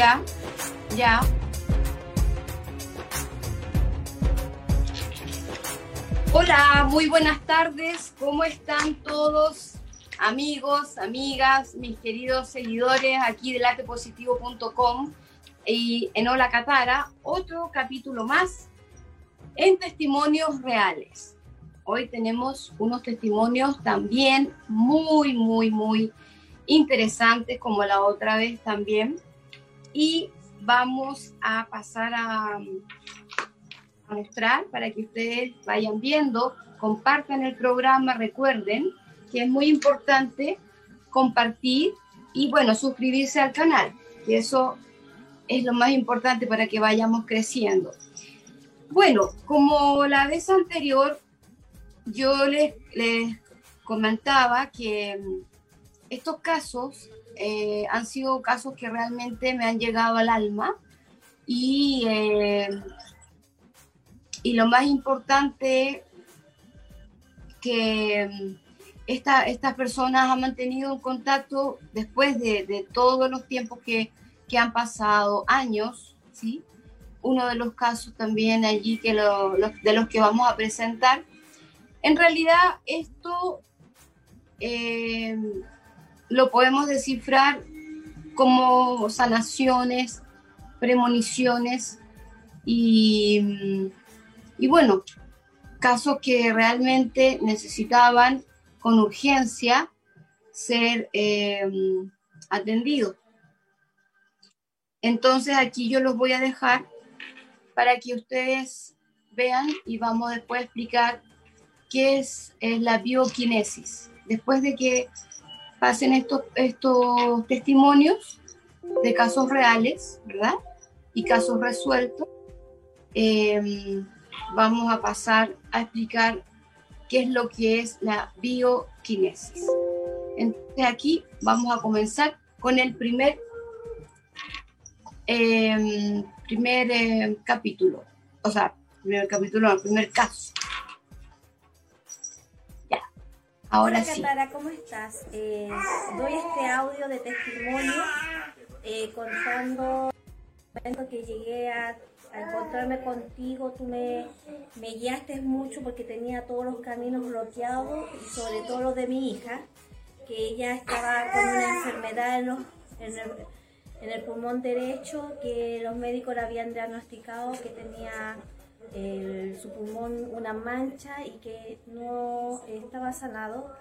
Ya, ya. Hola, muy buenas tardes. ¿Cómo están todos? Amigos, amigas, mis queridos seguidores aquí de latepositivo.com y en Hola Catara, otro capítulo más en testimonios reales. Hoy tenemos unos testimonios también muy, muy, muy interesantes como la otra vez también. Y vamos a pasar a, mostrar para que ustedes vayan viendo, compartan el programa, recuerden que es muy importante compartir y bueno, suscribirse al canal, que eso es lo más importante para que vayamos creciendo. Bueno, como la vez anterior, yo les, les comentaba que mm, estos casos eh, han sido casos que realmente me han llegado al alma y, eh, y lo más importante que mm, esta, estas personas han mantenido un contacto después de, de todos los tiempos que, que, han pasado, años, ¿sí? Uno de los casos también allí que lo, de los que vamos a presentar. En realidad esto eh, lo podemos descifrar como sanaciones, premoniciones y, y bueno, casos que realmente necesitaban con urgencia ser eh, atendidos. Entonces aquí yo los voy a dejar para que ustedes vean y vamos después a explicar qué es, es la bioquinesis. Después de que pasen estos, estos testimonios de casos reales, ¿verdad? Y casos resueltos, eh, vamos a pasar a explicar qué es lo que es la bioquinesis. Entonces aquí vamos a comenzar con el primer, eh, primer eh, capítulo, o sea, primer capítulo, el primer caso. Ahora Hola, sí. Catara, ¿cómo estás? Eh, doy este audio de testimonio eh, contando que llegué a, a encontrarme contigo. Tú me, me guiaste mucho porque tenía todos los caminos bloqueados y sobre todo los de mi hija, que ella estaba con una enfermedad en, los, en, el, en el pulmón derecho que los médicos le habían diagnosticado que tenía el, su pulmón una mancha y que no estaba sanado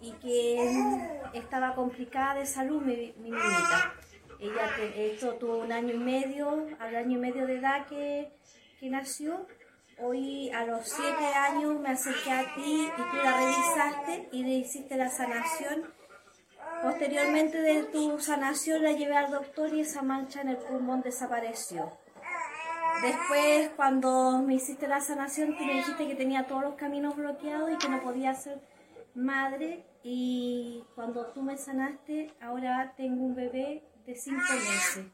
y que estaba complicada de salud mi, mi niñita. Ella esto tuvo un año y medio, al año y medio de edad que, que nació. Hoy a los siete años me acerqué a ti y tú la revisaste y le hiciste la sanación. Posteriormente de tu sanación la llevé al doctor y esa mancha en el pulmón desapareció. Después, cuando me hiciste la sanación, tú me dijiste que tenía todos los caminos bloqueados y que no podía ser madre. Y cuando tú me sanaste, ahora tengo un bebé de cinco meses.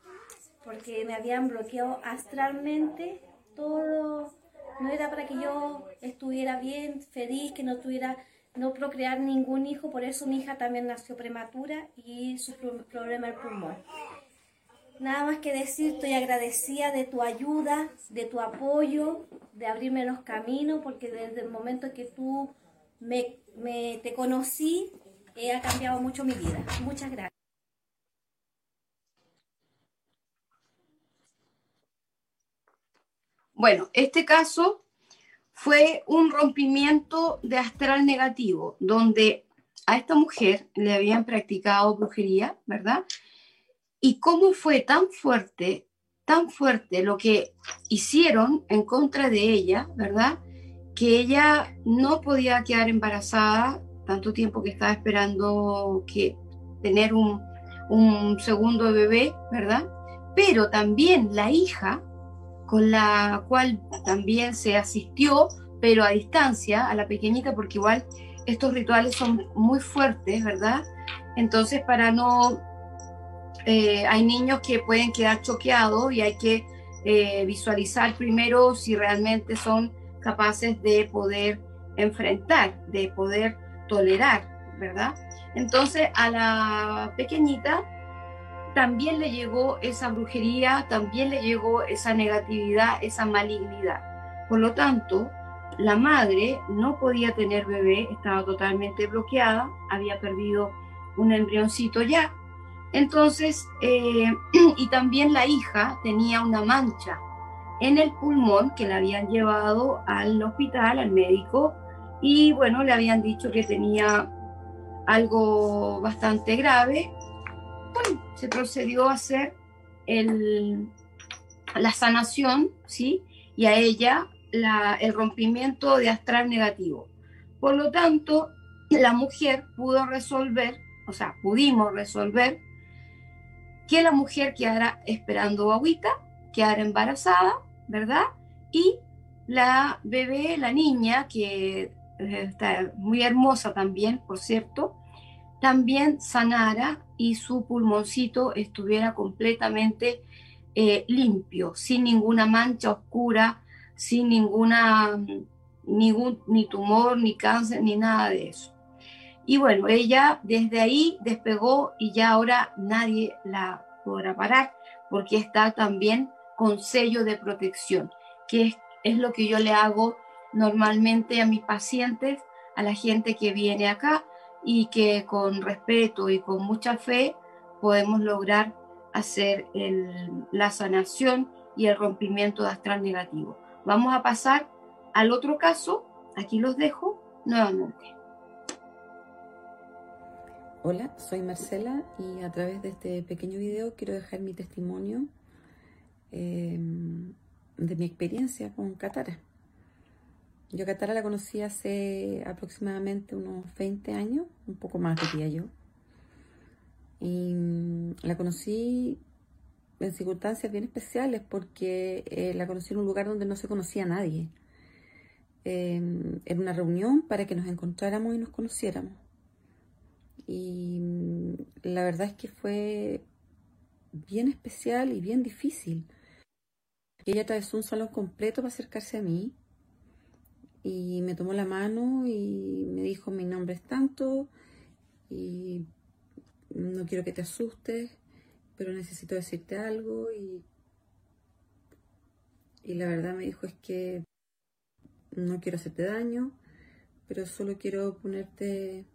Porque me habían bloqueado astralmente todo. No era para que yo estuviera bien, feliz, que no tuviera, no procrear ningún hijo. Por eso mi hija también nació prematura y su pro- problema el pulmón. Nada más que decir, estoy agradecida de tu ayuda, de tu apoyo, de abrirme los caminos, porque desde el momento que tú me, te conocí, eh, ha cambiado mucho mi vida. Muchas gracias. Bueno, este caso fue un rompimiento de astral negativo, donde a esta mujer le habían practicado brujería, ¿verdad? Y cómo fue tan fuerte, tan fuerte lo que hicieron en contra de ella, ¿verdad? Que ella no podía quedar embarazada tanto tiempo que estaba esperando que tener un, un segundo bebé, ¿verdad? Pero también la hija con la cual también se asistió, pero a distancia, a la pequeñita, porque igual estos rituales son muy fuertes, ¿verdad? Entonces, para no... eh, hay niños que pueden quedar choqueados y hay que eh, visualizar primero si realmente son capaces de poder enfrentar, de poder tolerar, ¿verdad? Entonces, a la pequeñita también le llegó esa brujería, también le llegó esa negatividad, esa malignidad. Por lo tanto, la madre no podía tener bebé, estaba totalmente bloqueada, había perdido un embrioncito ya. Entonces, eh, y también la hija tenía una mancha en el pulmón que la habían llevado al hospital, al médico, y bueno, le habían dicho que tenía algo bastante grave. Bueno, se procedió a hacer la sanación, ¿sí? Y a ella el rompimiento de astral negativo. Por lo tanto, la mujer pudo resolver, o sea, pudimos resolver que la mujer quedara esperando agüita, quedara embarazada, ¿verdad? Y la bebé, la niña, que está muy hermosa también, por cierto, también sanara y su pulmoncito estuviera completamente eh, limpio, sin ninguna mancha oscura, sin ninguna, ningún, ni tumor, ni cáncer, ni nada de eso. Y bueno, ella desde ahí despegó y ya ahora nadie la podrá parar porque está también con sello de protección, que es, lo que yo le hago normalmente a mis pacientes, a la gente que viene acá y que con respeto y con mucha fe podemos lograr hacer la sanación y el rompimiento de astral negativo. Vamos a pasar al otro caso. Aquí los dejo nuevamente. Hola, soy Marcela y a través de este pequeño video quiero dejar mi testimonio em, de mi experiencia con Katara. Yo Katara la conocí hace aproximadamente unos 20 años, un poco más diría yo. Y mm, la conocí en circunstancias bien especiales porque eh, la conocí en un lugar donde no se conocía a nadie. Eh, era una reunión para que nos encontráramos y nos conociéramos. Y mm, la verdad es que fue bien especial y bien difícil. Ella atravesó un salón completo para acercarse a mí y me tomó la mano y me dijo mi nombre es tanto y no quiero que te asustes pero necesito decirte algo y, y la verdad me dijo es que no quiero hacerte daño, pero solo quiero ponerte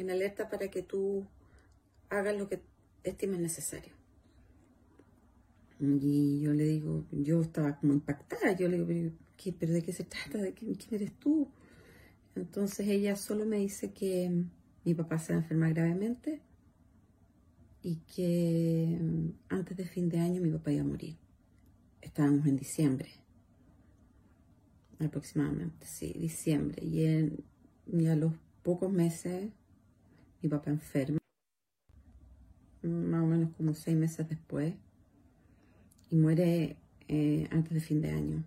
en alerta para que tú hagas lo que estimes necesario. Y yo le digo, yo estaba como impactada, yo le digo, ¿pero, de qué se trata? ¿De quién eres tú? Entonces ella solo me dice que mi papá se va a enfermar gravemente y que antes de fin de año mi papá iba a morir. Estábamos en diciembre, aproximadamente, sí, diciembre. Y, en, a los pocos meses mi papá enferma, más o menos como seis meses después, y muere eh, antes de fin de año.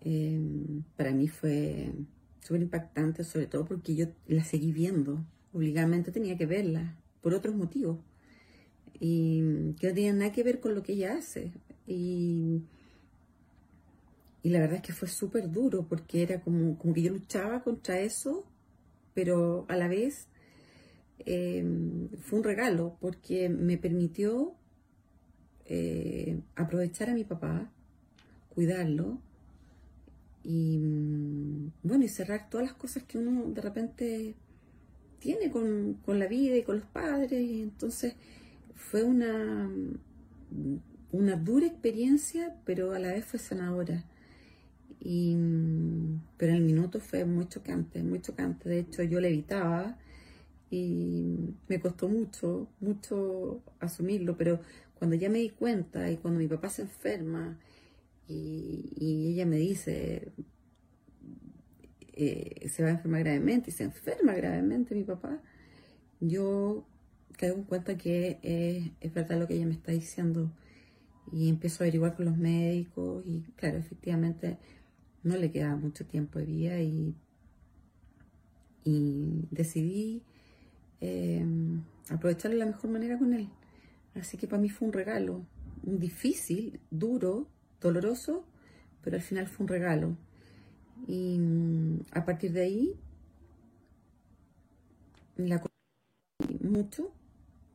Em, para mí fue súper impactante, sobre todo porque yo la seguí viendo, obligadamente tenía que verla por otros motivos y que no tenían nada que ver con lo que ella hace. Y, y la verdad es que fue súper duro porque era como, como que yo luchaba contra eso, pero a la vez eh, fue un regalo porque me permitió eh, aprovechar a mi papá, cuidarlo y bueno, y cerrar todas las cosas que uno de repente tiene con, la vida y con los padres. Y entonces fue una, una dura experiencia, pero a la vez fue sanadora. Y, pero el minuto fue muy chocante, muy chocante. De hecho, yo le evitaba y me costó mucho, mucho asumirlo, pero cuando ya me di cuenta y cuando mi papá se enferma y, ella me dice, eh, se va a enfermar gravemente y se enferma gravemente mi papá, yo caigo en cuenta que es verdad lo que ella me está diciendo. Y empiezo a averiguar con los médicos y claro, efectivamente no le queda mucho tiempo de vida y, y decidí eh, aprovecharlo de la mejor manera con él. Así que para mí fue un regalo, difícil, duro, doloroso, pero al final fue un regalo. Y mm, a partir de ahí, la mucho,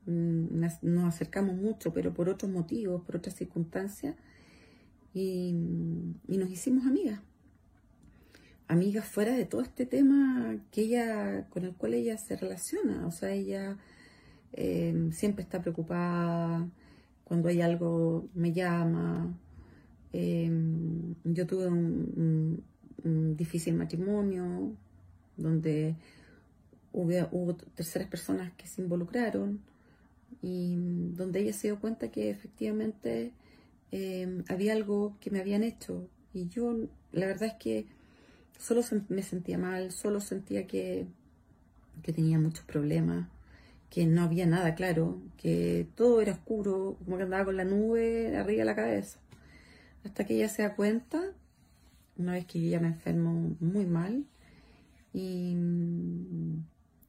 mm, nos acercamos mucho, pero por otros motivos, por otras circunstancias, y, y nos hicimos amigas. Amigas fuera de todo este tema que ella, con el cual ella se relaciona. O sea, ella eh, siempre está preocupada, cuando hay algo me llama. Eh, yo tuve un, difícil matrimonio donde hubo, terceras personas que se involucraron y donde ella se dio cuenta que efectivamente eh, había algo que me habían hecho y yo la verdad es que solo me sentía mal, solo sentía que, que tenía muchos problemas, que no había nada claro, que todo era oscuro, como que andaba con la nube arriba de la cabeza. Hasta que ella se da cuenta, una vez que ya me enfermo muy mal, y,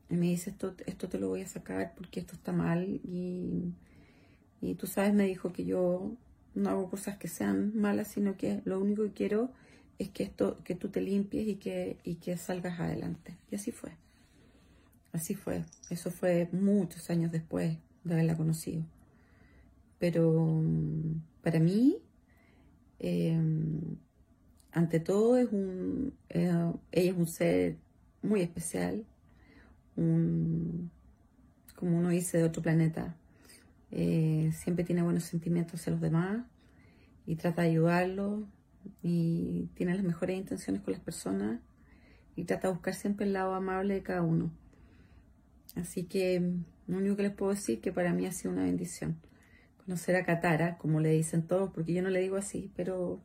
me dice, esto, esto te lo voy a sacar porque esto está mal, y, y tú sabes, me dijo que yo no hago cosas que sean malas, sino que lo único que quiero es que esto, que tú te limpies y que, y que salgas adelante. Y así fue. Así fue. Eso fue muchos años después de haberla conocido. Pero mm, para mí, em, ante todo, es un, ella es un ser muy especial, como uno dice, de otro planeta. Eh, siempre tiene buenos sentimientos hacia los demás y trata de ayudarlos y tiene las mejores intenciones con las personas y trata de buscar siempre el lado amable de cada uno. Así que lo único que les puedo decir es que para mí ha sido una bendición conocer a Katara, como le dicen todos, porque yo no le digo así, pero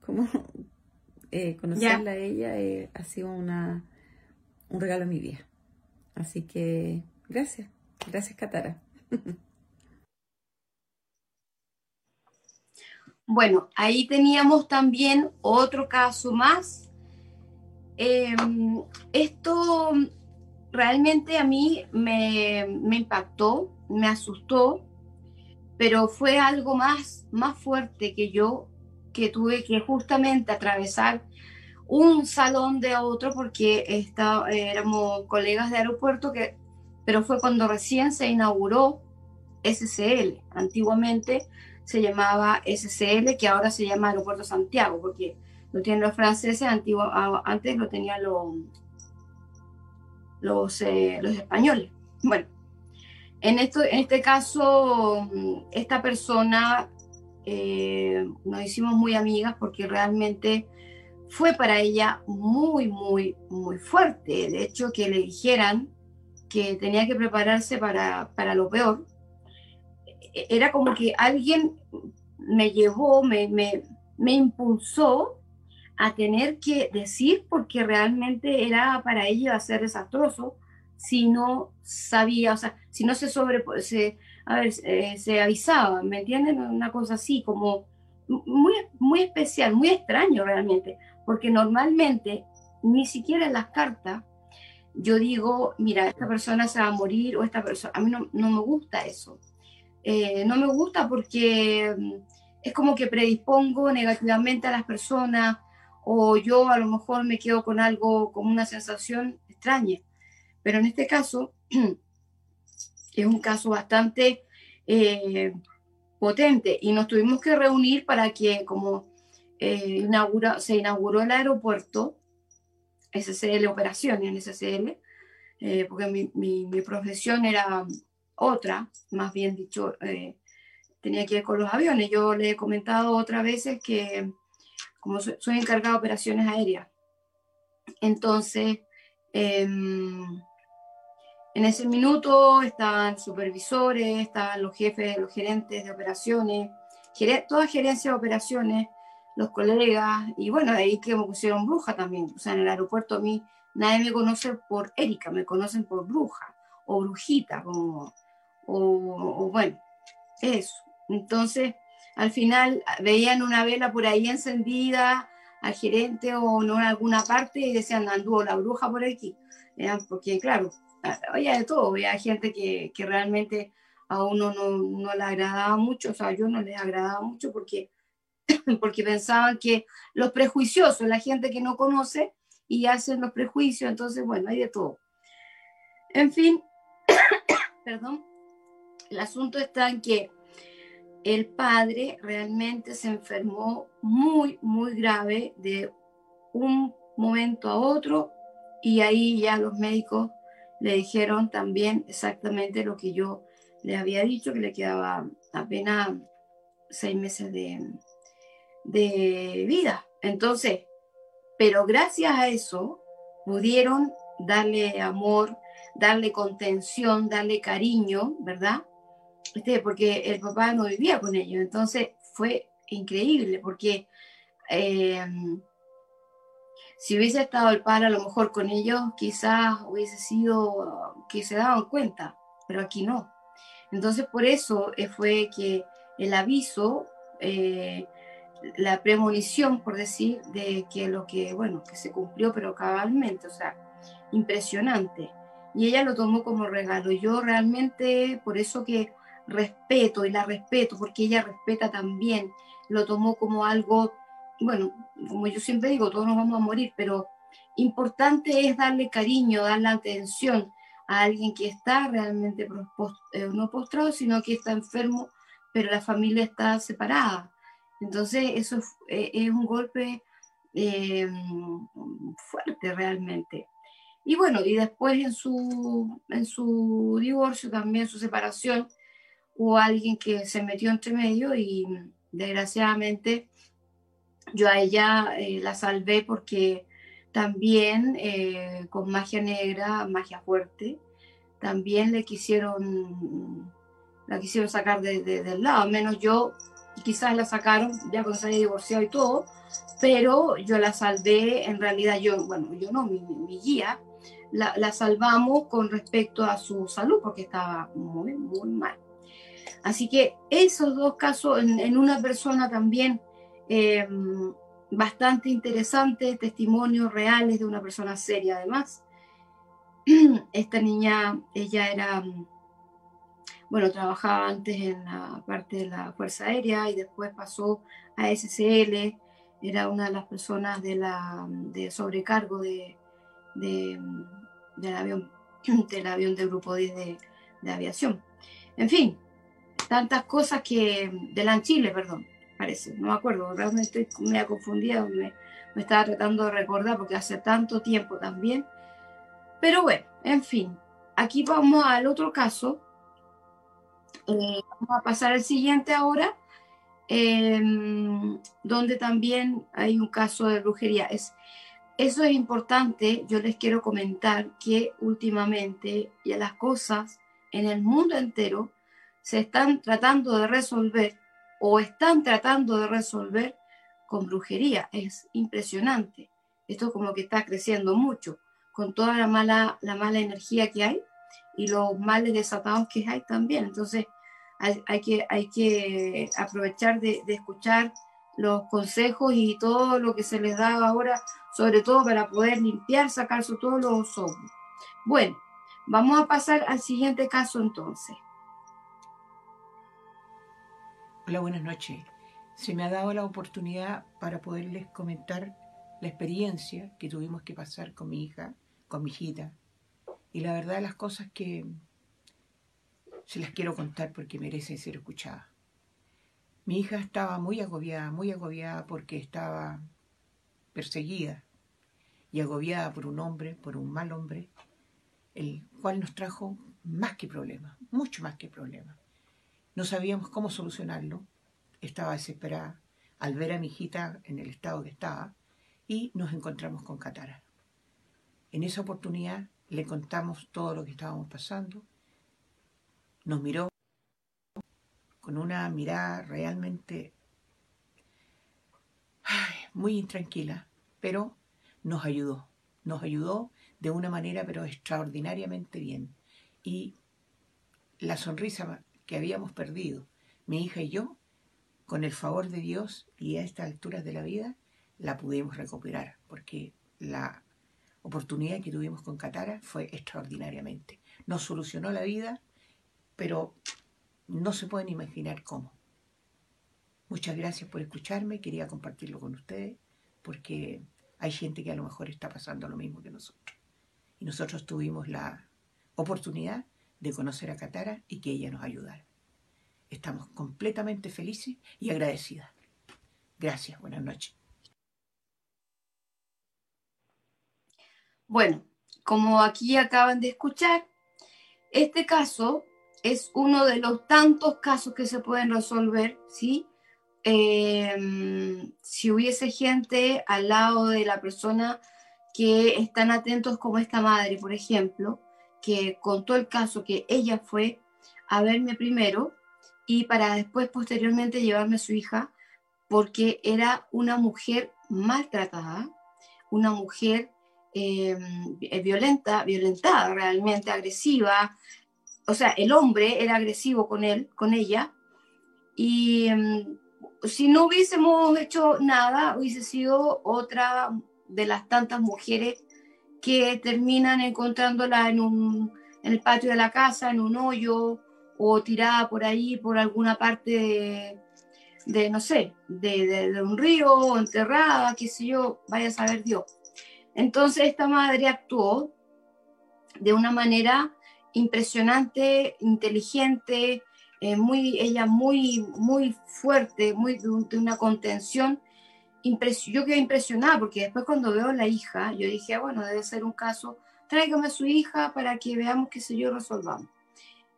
como eh, conocerla a ella eh, ha sido una, un regalo a mi vida. Así que gracias, gracias Katara. Bueno, ahí teníamos también otro caso más. Em, esto realmente a mí me, impactó, me asustó, pero fue algo más, más fuerte que yo, que tuve que justamente atravesar un salón de otro porque está, éramos colegas de aeropuerto, que, pero fue cuando recién se inauguró SCL. Antiguamente se llamaba SCL, que ahora se llama Aeropuerto Santiago, porque lo tienen los franceses, antiguo, antes lo tenían los los, eh, los españoles. Bueno, en, esto, en este caso, esta persona eh, nos hicimos muy amigas porque realmente fue para ella muy, muy, muy fuerte. De hecho, que le dijeran que tenía que prepararse para, para lo peor, era como que alguien me llevó, me, me, me impulsó a tener que decir porque realmente era para ella ser desastroso si no sabía, o sea, si no se sobre, se, a ver, eh, se avisaba, ¿me entienden? Una cosa así, como muy, muy especial, muy extraño realmente, porque normalmente ni siquiera en las cartas yo digo, mira, esta persona se va a morir o esta persona, a mí no, no me gusta eso. Eh, no me gusta porque mm, es como que predispongo negativamente a las personas o yo a lo mejor me quedo con algo, como una sensación extraña. Pero en este caso es un caso bastante eh, potente y nos tuvimos que reunir para que como eh, inaugura, se inauguró el aeropuerto, SCL Operaciones, SCL, eh, porque mi, mi, profesión era otra, más bien dicho, tenía que ver con los aviones. Yo le he comentado otras veces que como soy, encargado de operaciones aéreas. Entonces, em, en ese minuto estaban supervisores, estaban los jefes, los gerentes de operaciones, toda gerencia de operaciones, los colegas, y bueno, ahí que me pusieron bruja también. O sea, en el aeropuerto a mí nadie me conoce por Erika, me conocen por bruja o brujita, como, o, bueno, eso. Entonces, al final veían una vela por ahí encendida al gerente o no en alguna parte y decían, anduvo la bruja por aquí. Porque claro, había de todo, había gente que, que realmente a uno no, no, le agradaba mucho, o sea, yo no les agradaba mucho porque, porque pensaban que los prejuiciosos, la gente que no conoce y hacen los prejuicios, entonces bueno, hay de todo. En fin, perdón, El asunto está en que el padre realmente se enfermó muy, muy grave de un momento a otro y ahí ya los médicos le dijeron también exactamente lo que yo le había dicho, que le quedaba apenas seis meses de, de vida. Entonces, pero gracias a eso pudieron darle amor, darle contención, darle cariño, ¿verdad? Este, porque el papá no vivía con ellos. Entonces fue increíble porque eh, si hubiese estado el padre a lo mejor con ellos, quizás hubiese sido que se daban cuenta, pero aquí no. Entonces por eso eh, fue que el aviso, eh, la premonición, por decir, de que lo que, bueno, que se cumplió, pero cabalmente, o sea, impresionante. Y ella lo tomó como regalo. Yo realmente, por eso que respeto y la respeto, porque ella respeta también, lo tomó como algo, bueno, como yo siempre digo, todos nos vamos a morir, pero importante es darle cariño, darle atención a alguien que está realmente eh, no postrado, sino que está enfermo, pero la familia está separada. Entonces, eso es, eh, un golpe eh, fuerte realmente. Y bueno, y después en su, en su divorcio, también su separación, hubo alguien que se metió entre medio y desgraciadamente yo a ella eh, la salvé porque también eh, con magia negra, magia fuerte, también le quisieron, la quisieron sacar de, del lado, menos yo, quizás la sacaron ya cuando se había divorciado y todo, pero yo la salvé, en realidad yo, bueno, yo no, mi, guía, la, salvamos con respecto a su salud porque estaba muy, muy mal. Así que esos dos casos en, una persona también eh, bastante interesante, testimonios reales de una persona seria además. Esta niña, ella era, bueno, trabajaba antes en la parte de la Fuerza Aérea y después pasó a SCL, era una de las personas de, de sobrecargo de, del avión, del avión del grupo 10 de, de aviación. En fin, tantas cosas que, de la Chile, perdón, parece, no me acuerdo, realmente estoy media confundida, me, me estaba tratando de recordar porque hace tanto tiempo también. Pero bueno, en fin, aquí vamos al otro caso. Eh, vamos a pasar al siguiente ahora, em, donde también hay un caso de brujería. Es, eso es importante, yo les quiero comentar que últimamente ya las cosas en el mundo entero se están tratando de resolver o están tratando de resolver con brujería. Es impresionante. Esto como que está creciendo mucho con toda la mala, la mala energía que hay y los males desatados que hay también. Entonces hay, que, hay que aprovechar de, escuchar los consejos y todo lo que se les da ahora, sobre todo para poder limpiar, sacarse todos los ojos. Bueno, vamos a pasar al siguiente caso entonces. Hola, buenas noches. Se me ha dado la oportunidad para poderles comentar la experiencia que tuvimos que pasar con mi hija, con mi hijita. Y la verdad las cosas que se las quiero contar porque merecen ser escuchadas. Mi hija estaba muy agobiada, muy agobiada porque estaba perseguida y agobiada por un hombre, por un mal hombre, el cual nos trajo más que problemas, mucho más que problemas. No sabíamos cómo solucionarlo. Estaba desesperada al ver a mi hijita en el estado que estaba y nos encontramos con Catara. En esa oportunidad le contamos todo lo que estábamos pasando. Nos miró con una mirada realmente muy intranquila, pero nos ayudó. Nos ayudó de una manera pero extraordinariamente bien. Y la sonrisa que habíamos perdido, mi hija y yo, con el favor de Dios y a estas alturas de la vida, la pudimos recuperar, porque la oportunidad que tuvimos con Catara fue extraordinariamente. Nos solucionó la vida, pero no se pueden imaginar cómo. Muchas gracias por escucharme, quería compartirlo con ustedes, porque hay gente que a lo mejor está pasando lo mismo que nosotros. Y nosotros tuvimos la oportunidad de conocer a Catara y que ella nos ayudara. estamos completamente felices y agradecidas. Gracias, buenas noches. Bueno, como aquí acaban de escuchar, este caso es uno de los tantos casos que se pueden resolver, ¿sí? Em, si hubiese gente al lado de la persona que están atentos como esta madre, por ejemplo, que contó el caso que ella fue a verme primero y para después posteriormente llevarme a su hija porque era una mujer maltratada, una mujer em, violenta, violentada realmente, agresiva, o sea, el hombre era agresivo con él, con ella, y em, si no hubiésemos hecho nada, hubiese sido otra de las tantas mujeres que terminan encontrándola en, un, en el patio de la casa, en un hoyo, o tirada por ahí, por alguna parte de, no sé, de, de, un río, o enterrada, qué sé yo, vaya a saber Dios. Entonces esta madre actuó de una manera impresionante, inteligente, eh, muy, ella muy, muy fuerte, muy de, una contención. Yo quedé impresionada porque después cuando veo a la hija, yo dije, ah, bueno, debe ser un caso, tráigame a su hija para que veamos qué sé yo resolvamos.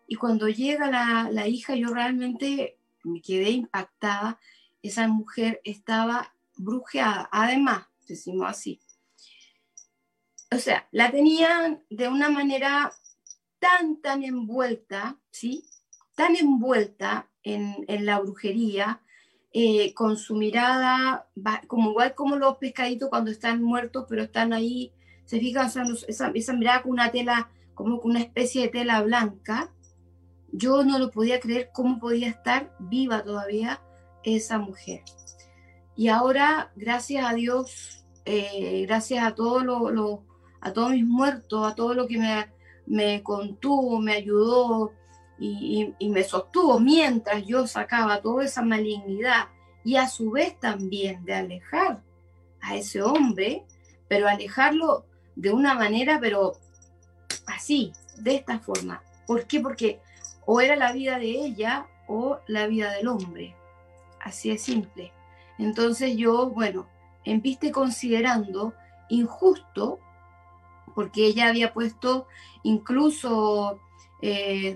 Y cuando llega la, la hija, yo realmente me quedé impactada. Esa mujer estaba brujeada, además, decimos así. O sea, la tenían de una manera tan, tan envuelta, ¿sí? Tan envuelta en, en la brujería, eh, con su mirada, como igual como los pescaditos cuando están muertos, pero están ahí, se fijan, esa, esa mirada con una tela, como con una especie de tela blanca. Yo no lo podía creer cómo podía estar viva todavía esa mujer. Y ahora, gracias a Dios, eh, gracias a todos lo, a mis muertos, a todo lo que me me contuvo, me ayudó y, me sostuvo mientras yo sacaba toda esa malignidad y a su vez también de alejar a ese hombre, pero alejarlo de una manera, pero así, de esta forma. ¿Por qué? Porque o era la vida de ella o la vida del hombre. Así de simple. Entonces yo, bueno, en considerando injusto porque ella había puesto incluso eh,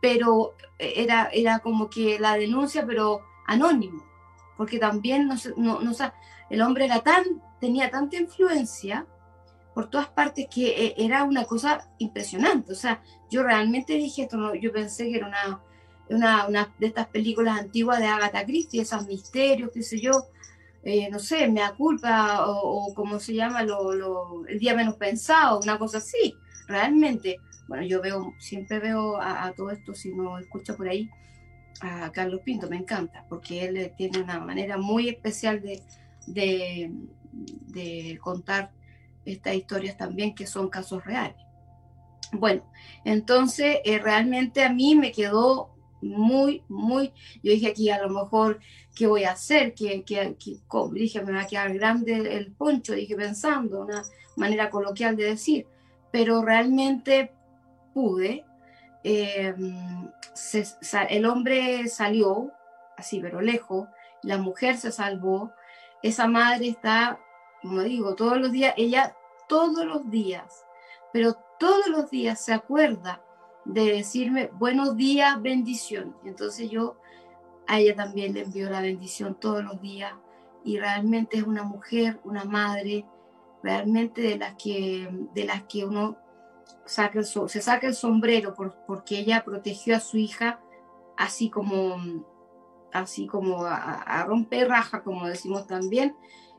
pero era, era como que la denuncia, pero anónimo, porque también no, no, el hombre era tan, tenía tanta influencia por todas partes que eh, era una cosa impresionante. O sea, yo realmente dije esto, yo pensé que era una, una, una, de estas películas antiguas de Agatha Christie, esos misterios, qué sé yo, eh, no sé, me culpa o, como se llama, lo, el día menos pensado, una cosa así. Realmente, bueno, yo veo, siempre veo a, todo esto, si no escucho por ahí, a Carlos Pinto, me encanta, porque él tiene una manera muy especial de, de, contar estas historias también, que son casos reales. Bueno, entonces eh, realmente a mí me quedó muy, muy, yo dije aquí a lo mejor, ¿qué voy a hacer? que dije, me va a quedar grande el poncho, dije pensando, una manera coloquial de decir, pero realmente pude. Em, el hombre salió, así, pero lejos, la mujer se salvó, esa madre está, como digo, todos los días, ella todos los días, pero todos los días se acuerda de decirme buenos días, bendición. Entonces yo a ella también le envío la bendición todos los días y realmente es una mujer, una madre, realmente de las que, de las que uno saca se saca el sombrero porque ella protegió a su hija así como, así como a, romper raja, como decimos también.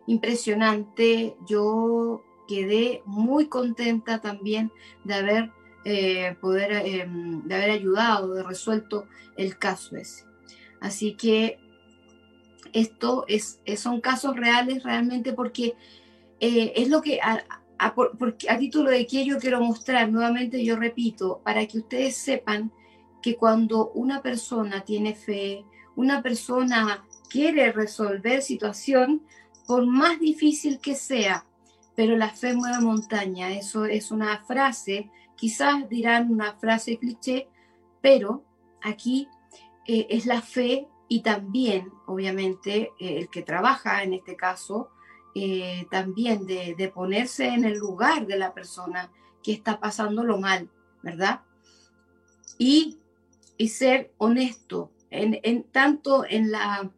Impresionante, yo quedé muy contenta también de haber eh, poder eh, de haber ayudado, de resuelto el caso ese. Así que esto es, son casos reales realmente porque eh, es lo que a, título de que yo quiero mostrar, nuevamente yo repito, para que ustedes sepan que cuando una persona tiene fe, una persona quiere resolver situación, por más difícil que sea, pero la fe mueve montaña. Eso es una frase Quizás dirán una frase cliché, pero aquí eh, es la fe y también, obviamente, eh, el que trabaja en este caso, eh, también de, ponerse en el lugar de la persona que está pasando lo mal, ¿verdad? Y, y ser honesto, en, en, tanto en la,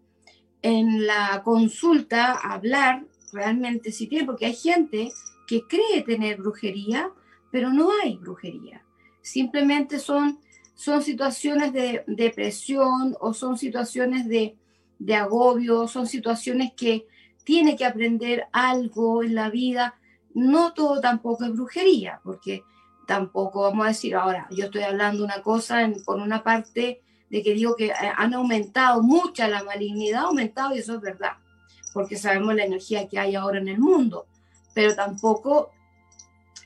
en la consulta, hablar realmente si tiene, porque hay gente que cree tener brujería, pero no hay brujería. Simplemente son son situaciones de depresión o son situaciones de, agobio, son situaciones que tiene que aprender algo en la vida. No todo tampoco es brujería, porque tampoco vamos a decir ahora, yo estoy hablando una cosa por una parte de que digo que eh, han aumentado mucha la malignidad, ha aumentado y eso es verdad, porque sabemos la energía que hay ahora en el mundo, pero tampoco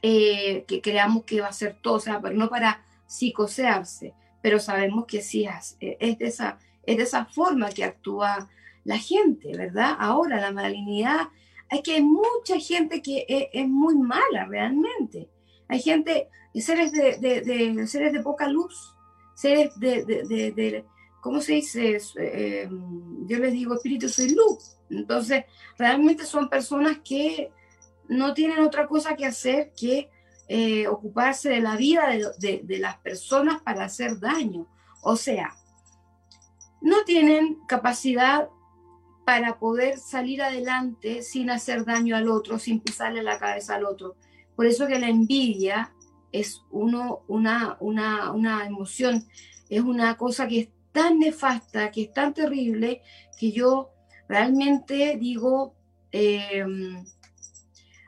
eh, que creamos que va a ser todo, o sea, pero no para psicosearse, pero sabemos que sí es, es, de esa, es de esa forma que actúa la gente, ¿verdad? Ahora la malignidad, hay que hay mucha gente que es, muy mala realmente. Hay gente, seres de, de, seres de poca luz, seres de, de ¿cómo se dice? Eh, yo les digo, espíritu soy luz. Entonces, realmente son personas que no tienen otra cosa que hacer que eh, ocuparse de la vida de, las personas para hacer daño. O sea, no tienen capacidad para poder salir adelante sin hacer daño al otro, sin pisarle la cabeza al otro. Por eso que la envidia es uno, una, una, una emoción, es una cosa que es tan nefasta, que es tan terrible, que yo realmente digo, eh,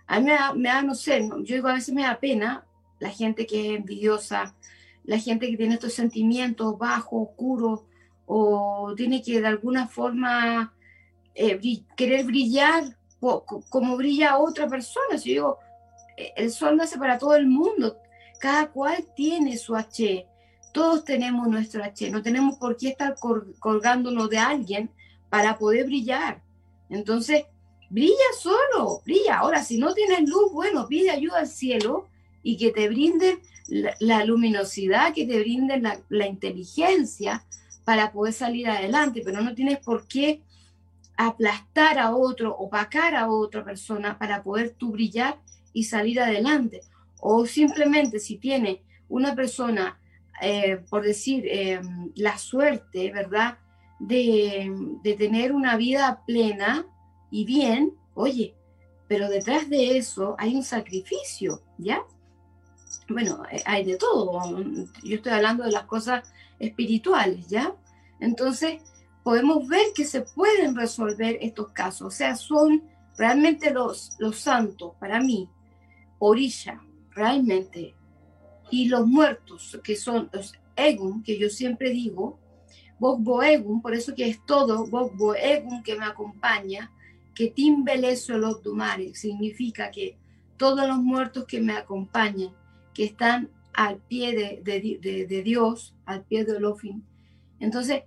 a mí me da, no sé, yo digo, a veces me da pena la gente que es envidiosa, la gente que tiene estos sentimientos bajos, oscuros, o tiene que de alguna forma eh, querer brillar como brilla otra persona. Si yo digo, eh, el sol nace para todo el mundo, cada cual tiene su H, todos tenemos nuestro H, no tenemos por qué estar colgándonos de alguien para poder brillar. Entonces, brilla solo, brilla. Ahora, si no tienes luz, bueno, pide ayuda al cielo y que te brinden la, luminosidad, que te brinden la, inteligencia para poder salir adelante, pero no tienes por qué aplastar a otro, opacar a otra persona para poder tú brillar y salir adelante. O simplemente si tiene una persona, eh, por decir, eh, la suerte, ¿verdad? De, de tener una vida plena, y bien, oye, pero detrás de eso hay un sacrificio, ¿ya? Bueno, eh, hay de todo. Yo estoy hablando de las cosas espirituales, ¿ya? Entonces, podemos ver que se pueden resolver estos casos. O sea, son realmente los, los santos, para mí, orilla, realmente. Y los muertos, que son los egum, que yo siempre digo, Bogbo egum, por eso que es todo Bogbo egum que me acompaña, que Timbeleso los Dumares significa que todos los muertos que me acompañan, que están al pie de, Dios, al pie de Olofin. Entonces,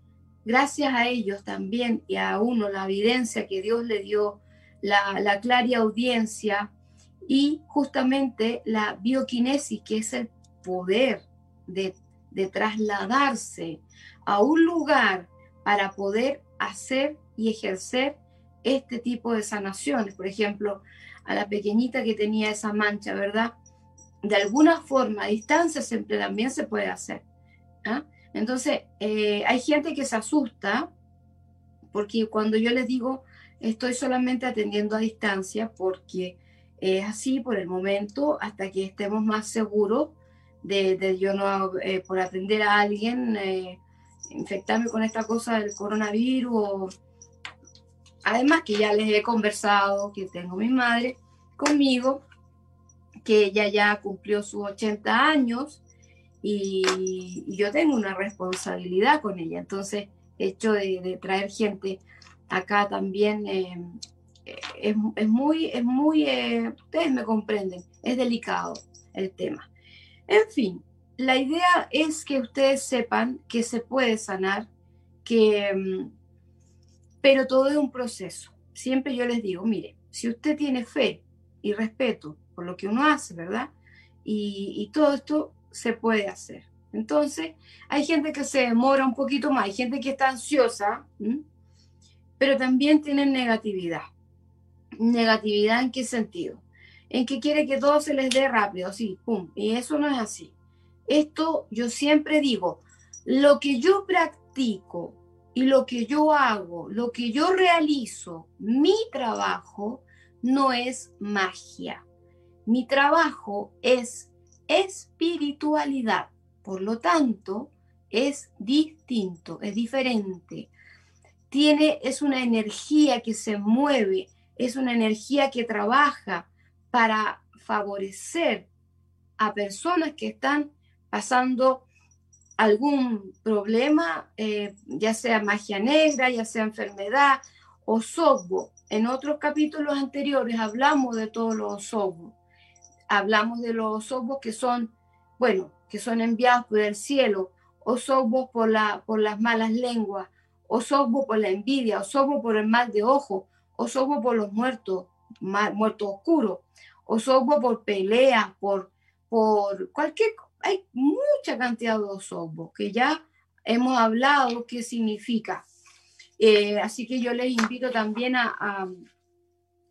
gracias a ellos también y a uno la evidencia que Dios le dio, la, la clara audiencia y justamente la bioquinesis, que es el poder de, trasladarse a un lugar para poder hacer y ejercer este tipo de sanaciones. Por ejemplo, a la pequeñita que tenía esa mancha, ¿verdad? De alguna forma, a distancia siempre también se puede hacer. ¿ah? Entonces, eh, hay gente que se asusta porque cuando yo les digo, estoy solamente atendiendo a distancia porque es así por el momento hasta que estemos más seguros de, yo no, eh, por atender a alguien, eh, infectarme con esta cosa del coronavirus. Además que ya les he conversado que tengo mi madre conmigo, que ella ya cumplió sus 80 años y, yo tengo una responsabilidad con ella. Entonces, hecho de, traer gente acá también eh, es, muy, es muy, eh, ustedes me comprenden, es delicado el tema. En fin, la idea es que ustedes sepan que se puede sanar, que mm, pero todo es un proceso. Siempre yo les digo, mire, si usted tiene fe y respeto por lo que uno hace, ¿verdad? Y, todo esto se puede hacer. Entonces, hay gente que se demora un poquito más, hay gente que está ansiosa, pero también tienen negatividad. ¿Negatividad en qué sentido? En que quiere que todo se les dé rápido, sí, pum, y eso no es así. Esto yo siempre digo, lo que yo practico y lo que yo hago, lo que yo realizo, mi trabajo no es magia. Mi trabajo es espiritualidad. Por lo tanto, es distinto, es diferente. Tiene, es una energía que se mueve, es una energía que trabaja para favorecer a personas que están pasando algún problema, eh, ya sea magia negra, ya sea enfermedad o software. En otros capítulos anteriores hablamos de todos los software. Hablamos de los software que son, bueno, que son enviados por el cielo, o software por, la, por las malas lenguas, o software por la envidia, o software por el mal de ojo, o software por los muertos, muertos oscuros, o software por peleas, por, por cualquier hay mucha cantidad de osobos que ya hemos hablado qué significa. Eh, así que yo les invito también a,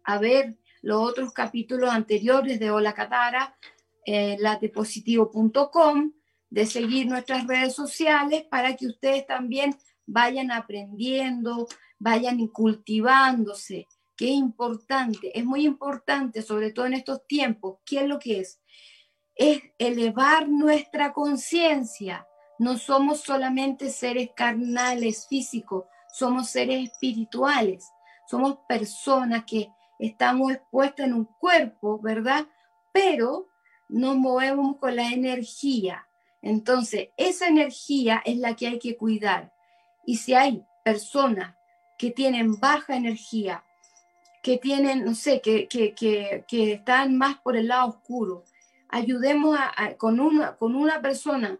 a, ver los otros capítulos anteriores de Hola Catara, eh, latepositivo.com, de seguir nuestras redes sociales para que ustedes también vayan aprendiendo, vayan cultivándose, que es importante, es muy importante, sobre todo en estos tiempos, ¿qué es lo que es? es elevar nuestra conciencia. No somos solamente seres carnales, físicos, somos seres espirituales. Somos personas que estamos expuestas en un cuerpo, ¿verdad? Pero nos movemos con la energía. Entonces, esa energía es la que hay que cuidar. Y si hay personas que tienen baja energía, que tienen, no sé, que, que, que, están más por el lado oscuro, ayudemos con, una, con una persona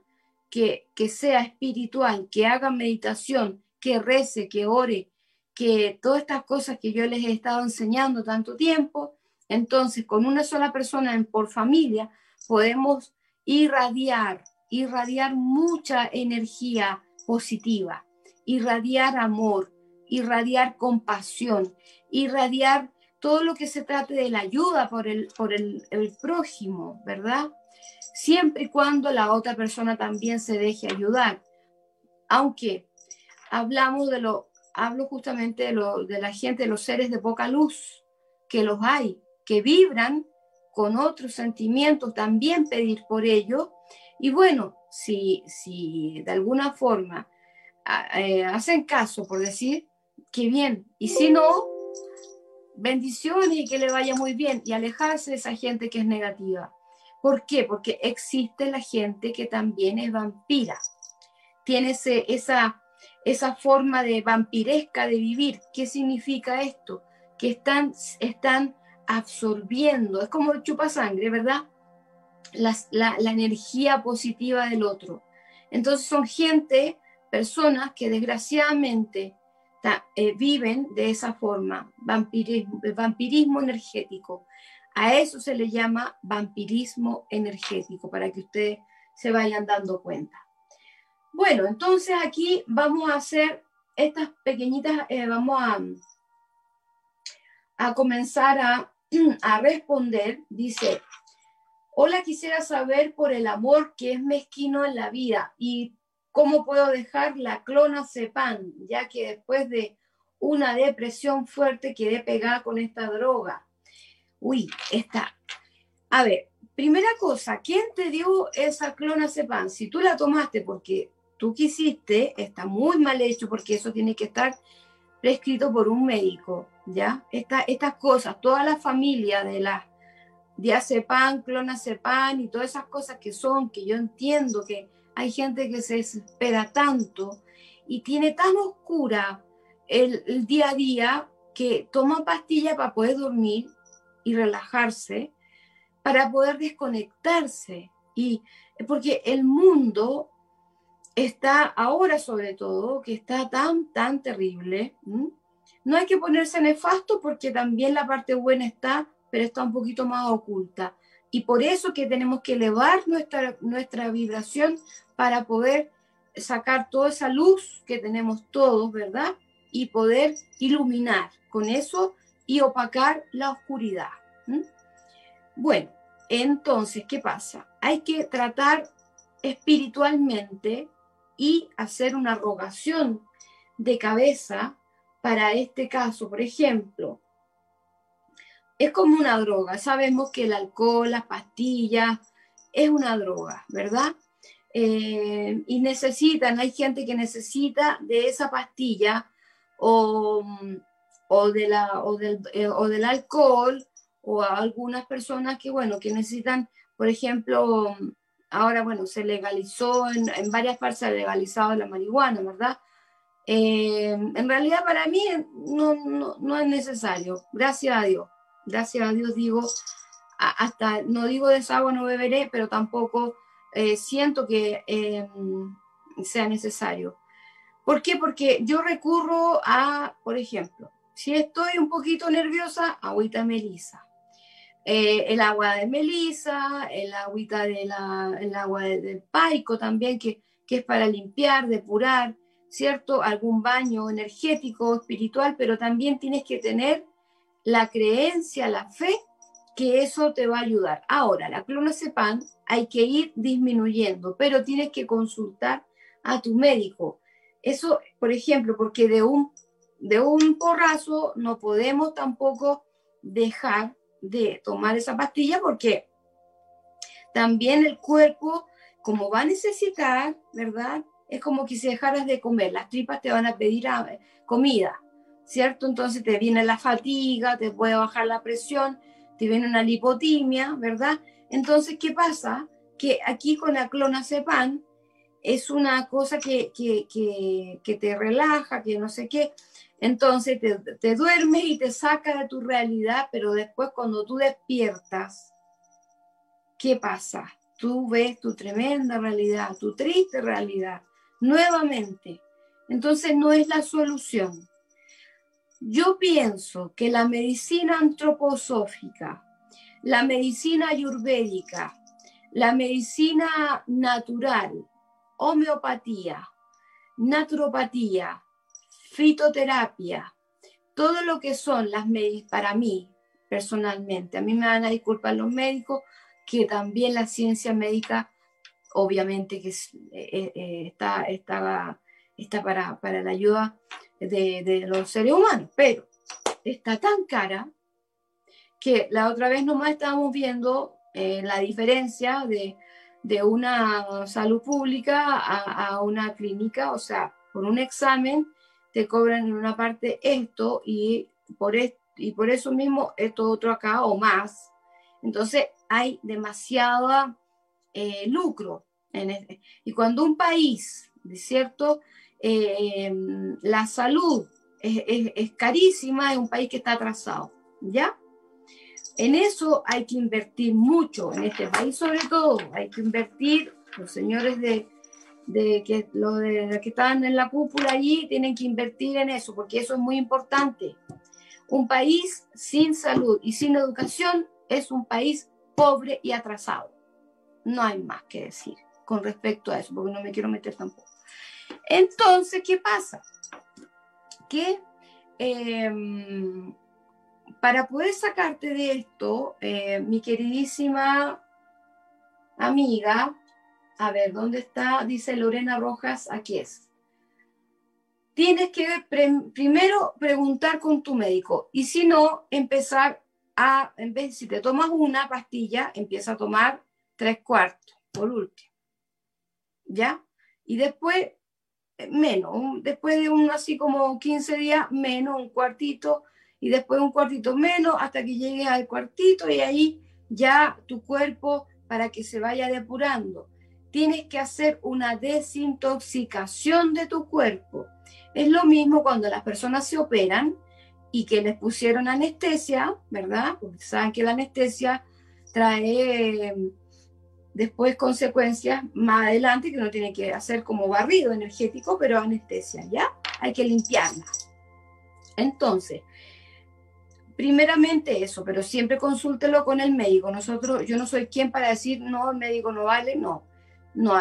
que, que sea espiritual, que haga meditación, que rece, que ore, que todas estas cosas que yo les he estado enseñando tanto tiempo, entonces con una sola persona por familia podemos irradiar, irradiar mucha energía positiva, irradiar amor, irradiar compasión, irradiar todo lo que se trate de la ayuda por el, por el, prójimo, ¿verdad? Siempre y cuando la otra persona también se deje ayudar. Aunque hablamos de lo, hablo justamente de, lo, de la gente, de los seres de poca luz, que los hay, que vibran con otros sentimientos, también pedir por ello. Y bueno, si, si de alguna forma eh, hacen caso, por decir, que bien, y si no, bendiciones y que le vaya muy bien y alejarse de esa gente que es negativa. ¿Por qué? Porque existe la gente que también es vampira. Tiene esa, esa forma de vampiresca de vivir. ¿Qué significa esto? Que están, están absorbiendo, es como chupa sangre, ¿verdad? La, la energía positiva del otro. Entonces son gente, personas que desgraciadamente eh, viven de esa forma, vampirismo, vampirismo energético. A eso se le llama vampirismo energético, para que ustedes se vayan dando cuenta. Bueno, entonces aquí vamos a hacer estas pequeñitas, eh, vamos a, a comenzar a, a responder. Dice, hola, quisiera saber por el amor que es mezquino en la vida y ¿Cómo puedo dejar la clonazepam, ya que después de una depresión fuerte quedé pegada con esta droga? Uy, está. A ver, primera cosa, ¿quién te dio esa clonazepam? Si tú la tomaste porque tú quisiste, está muy mal hecho porque eso tiene que estar prescrito por un médico, ¿ya? estas cosas, toda la familia de la diazepam, clonazepam y todas esas cosas que son, que yo entiendo que hay gente que se desespera tanto y tiene tan oscura el, día a día que toma pastillas para poder dormir y relajarse, para poder desconectarse. Y porque el mundo está ahora sobre todo, que está tan, tan terrible. No hay que ponerse nefasto porque también la parte buena está, pero está un poquito más oculta. Y por eso que tenemos que elevar nuestra, nuestra vibración para poder sacar toda esa luz que tenemos todos, ¿verdad? Y poder iluminar con eso y opacar la oscuridad. Bueno, entonces, ¿qué pasa? Hay que tratar espiritualmente y hacer una rogación de cabeza para este caso. Por ejemplo, es como una droga. Sabemos que el alcohol, las pastillas, es una droga, ¿verdad? Eh, y necesitan, hay gente que necesita de esa pastilla o, de la, o, del, eh, o del alcohol o algunas personas que, bueno, que necesitan, por ejemplo, ahora, bueno, se legalizó, en, varias partes se ha legalizado la marihuana, ¿verdad? Eh, en realidad para mí no, es necesario, gracias a Dios, gracias a Dios digo, hasta no digo de esa no beberé, pero tampoco eh, siento que eh, sea necesario. ¿Por qué? Porque yo recurro a, por ejemplo, si estoy un poquito nerviosa, agüita melisa. El agua de melisa, el agüita de agua del paico también, que, que es para limpiar, depurar. ¿cierto? Algún baño energético, espiritual, pero también tienes que tener la creencia, la fe, que eso te va a ayudar. Ahora, la clonazepam hay que ir disminuyendo, pero tienes que consultar a tu médico. Eso, por ejemplo, porque de un, de un porrazo no podemos tampoco dejar de tomar esa pastilla porque también el cuerpo, como va a necesitar, ¿verdad? es como que si dejaras de comer, las tripas te van a pedir ah, comida, ¿cierto? Entonces te viene la fatiga, te puede bajar la presión, te viene una lipotimia, ¿verdad? Entonces, ¿qué pasa? Que aquí con la clonazepam es una cosa que, que, te relaja, que no sé qué. Entonces te, duermes y te saca de tu realidad, pero después cuando tú despiertas, ¿qué pasa? Tú ves tu tremenda realidad, tu triste realidad nuevamente. Entonces no es la solución. Yo pienso que la medicina antroposófica, la medicina ayurvédica, la medicina natural, homeopatía, naturopatía, fitoterapia, todo lo que son las medicinas, para mí personalmente, a mí me van a disculpar los médicos, que también la ciencia médica obviamente que eh, eh, está, está, está para, para, la ayuda de, los seres humanos, pero está tan cara que la otra vez nomás estábamos viendo eh, la diferencia de, de, una salud pública a, a, una clínica, o sea, por un examen te cobran en una parte esto y por, y por eso mismo esto otro acá o más. Entonces hay demasiada lucro y cuando un país, ¿de cierto? Eh, la salud es, carísima, es un país que está atrasado, ¿ya? En eso hay que invertir mucho, en este país sobre todo, hay que invertir, los señores de, que, los de, que están en la cúpula allí tienen que invertir en eso, porque eso es muy importante. Un país sin salud y sin educación es un país pobre y atrasado. No hay más que decir con respecto a eso, porque no me quiero meter tampoco. Entonces, ¿qué pasa? Que em, para poder sacarte de esto, eh, mi queridísima amiga, a ver, ¿dónde está? Dice Lorena Rojas, aquí es. Tienes que primero preguntar con tu médico y si no, empezar a, en vez, si te tomas una pastilla, empieza a tomar tres cuartos, por último. ¿ya? Y después, menos, después de un así como 15 días, menos, un cuartito, y después un cuartito menos, hasta que llegues al cuartito, y ahí ya tu cuerpo, para que se vaya depurando, tienes que hacer una desintoxicación de tu cuerpo. Es lo mismo cuando las personas se operan y que les pusieron anestesia, ¿verdad? Porque saben que la anestesia trae después consecuencias más adelante que uno tiene que hacer como barrido energético, pero anestesia, ¿ya? Hay que limpiarla. Entonces, primeramente eso, pero siempre consúltelo con el médico. Nosotros, yo no soy quien para decir, no, el médico no vale, no. No,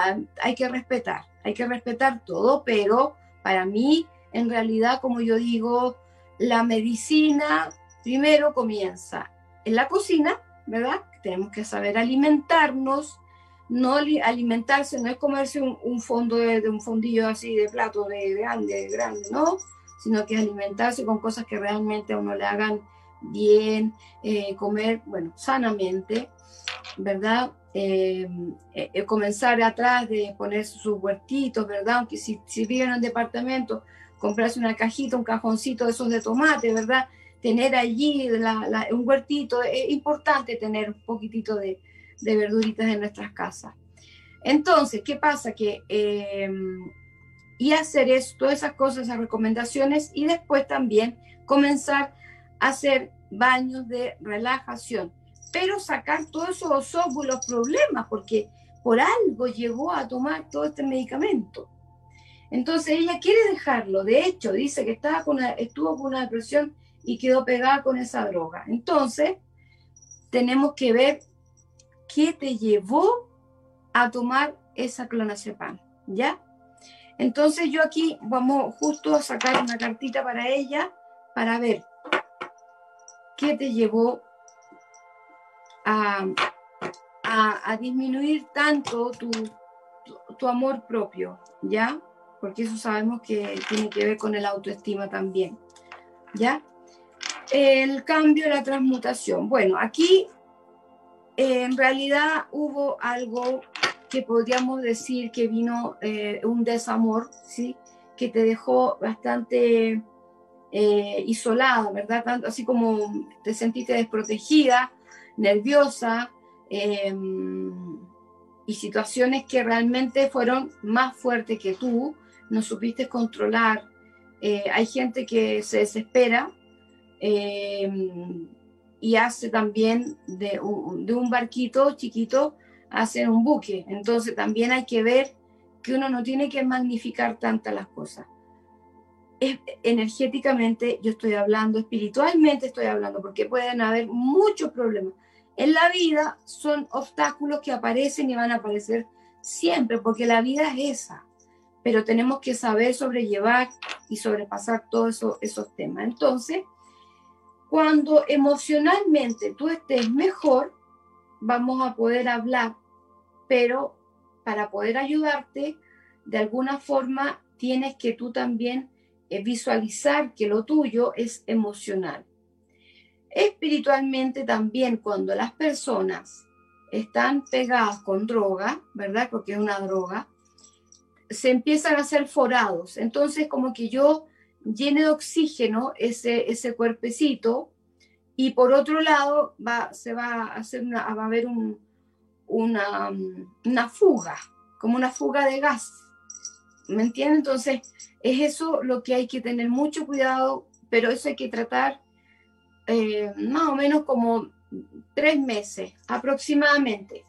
hay que respetar, hay que respetar todo, pero para mí, en realidad, como yo digo, la medicina primero comienza en la cocina, ¿verdad? Tenemos que saber alimentarnos, no alimentarse, no es comerse un, fondo de, un fondillo así de plato de grande, grande, ¿no? Sino que alimentarse con cosas que realmente a uno le hagan bien, eh, comer, bueno, sanamente, ¿verdad? Eh, eh, comenzar atrás de poner sus huertitos, ¿verdad? Aunque si, si viven en un departamento, comprarse una cajita, un cajoncito de esos de tomate, ¿verdad? Tener allí un huertito, es importante tener un poquitito de, verduritas en nuestras casas. Entonces, ¿qué pasa? Que y hacer eso, todas esas cosas, esas recomendaciones y después también comenzar a hacer baños de relajación, pero sacar todos esos óvulos problemas, porque por algo llegó a tomar todo este medicamento. Entonces ella quiere dejarlo, de hecho dice que estaba con estuvo con una depresión y quedó pegada con esa droga. Entonces tenemos que ver qué te llevó a tomar esa clonazepam, ¿ya? Entonces yo aquí vamos justo a sacar una cartita para ella para ver qué te llevó a, a, disminuir tanto tu, tu, amor propio, ¿ya? Porque eso sabemos que tiene que ver con el autoestima también, ¿ya? El cambio, la transmutación. Bueno, aquí en realidad hubo algo que podríamos decir que vino eh, un desamor, ¿sí? Que te dejó bastante eh, isolada, ¿verdad? Tanto, así como te sentiste desprotegida, nerviosa, em, y situaciones que realmente fueron más fuertes que tú, no supiste controlar. Eh, hay gente que se desespera em, y hace también de un, de un barquito chiquito, hace un buque. Entonces también hay que ver que uno no tiene que magnificar tantas las cosas energéticamente yo estoy hablando, espiritualmente estoy hablando, porque pueden haber muchos problemas. En la vida son obstáculos que aparecen y van a aparecer siempre, porque la vida es esa, pero tenemos que saber sobrellevar y sobrepasar todos eso, esos temas. Entonces, cuando emocionalmente tú estés mejor, vamos a poder hablar, pero para poder ayudarte, de alguna forma tienes que tú también es visualizar que lo tuyo es emocional. Espiritualmente también cuando las personas están pegadas con droga, ¿verdad? Porque es una droga, se empiezan a hacer forados. Entonces como que yo llene de oxígeno ese, ese cuerpecito y por otro lado va, se va a hacer una, va a haber un, una, una fuga, como una fuga de gas. ¿Me entienden? Entonces es eso lo que hay que tener mucho cuidado, pero eso hay que tratar eh, más o menos como tres meses aproximadamente.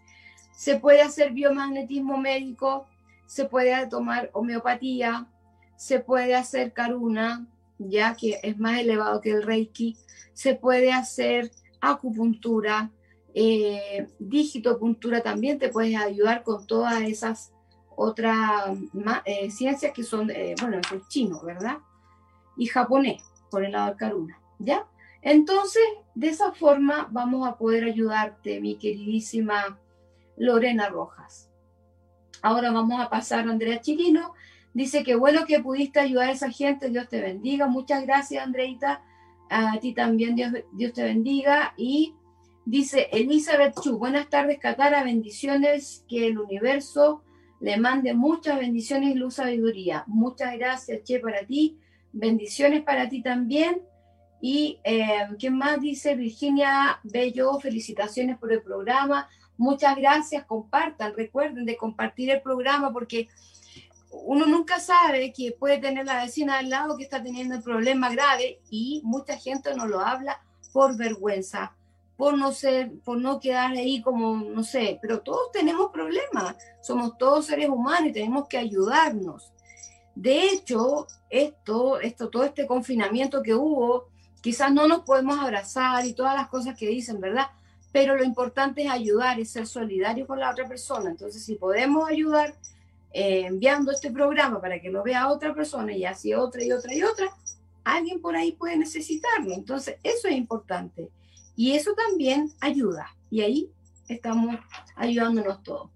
Se puede hacer biomagnetismo médico, se puede tomar homeopatía, se puede hacer caruna, ya que es más elevado que el reiki, se puede hacer acupuntura, eh, digitopuntura también te puedes ayudar con todas esas otras eh, ciencias que son, eh, bueno, chino, ¿verdad? Y japonés, por el lado del Karuna, ¿ya? Entonces, de esa forma vamos a poder ayudarte, mi queridísima Lorena Rojas. Ahora vamos a pasar a Andrea Chirino. Dice que bueno que pudiste ayudar a esa gente, Dios te bendiga. Muchas gracias, Andreita. A ti también, Dios, Dios te bendiga. Y dice Elizabeth Chu, buenas tardes, Catara, bendiciones, que el universo le mande muchas bendiciones y luz sabiduría. Muchas gracias, Che, para ti. Bendiciones para ti también. Y eh, ¿quién más dice? Virginia Bello, felicitaciones por el programa. Muchas gracias, compartan, recuerden de compartir el programa porque uno nunca sabe que puede tener la vecina al lado que está teniendo el problema grave y mucha gente no lo habla por vergüenza por no ser, por no quedar ahí como, no sé, pero todos tenemos problemas, somos todos seres humanos y tenemos que ayudarnos. De hecho, esto, esto, todo este confinamiento que hubo, quizás no nos podemos abrazar y todas las cosas que dicen, ¿verdad? Pero lo importante es ayudar, es ser solidario con la otra persona. Entonces, si podemos ayudar eh, enviando este programa para que lo vea otra persona y así otra y otra y otra, alguien por ahí puede necesitarlo. Entonces, eso es importante. Y eso también ayuda. Y ahí estamos ayudándonos todos.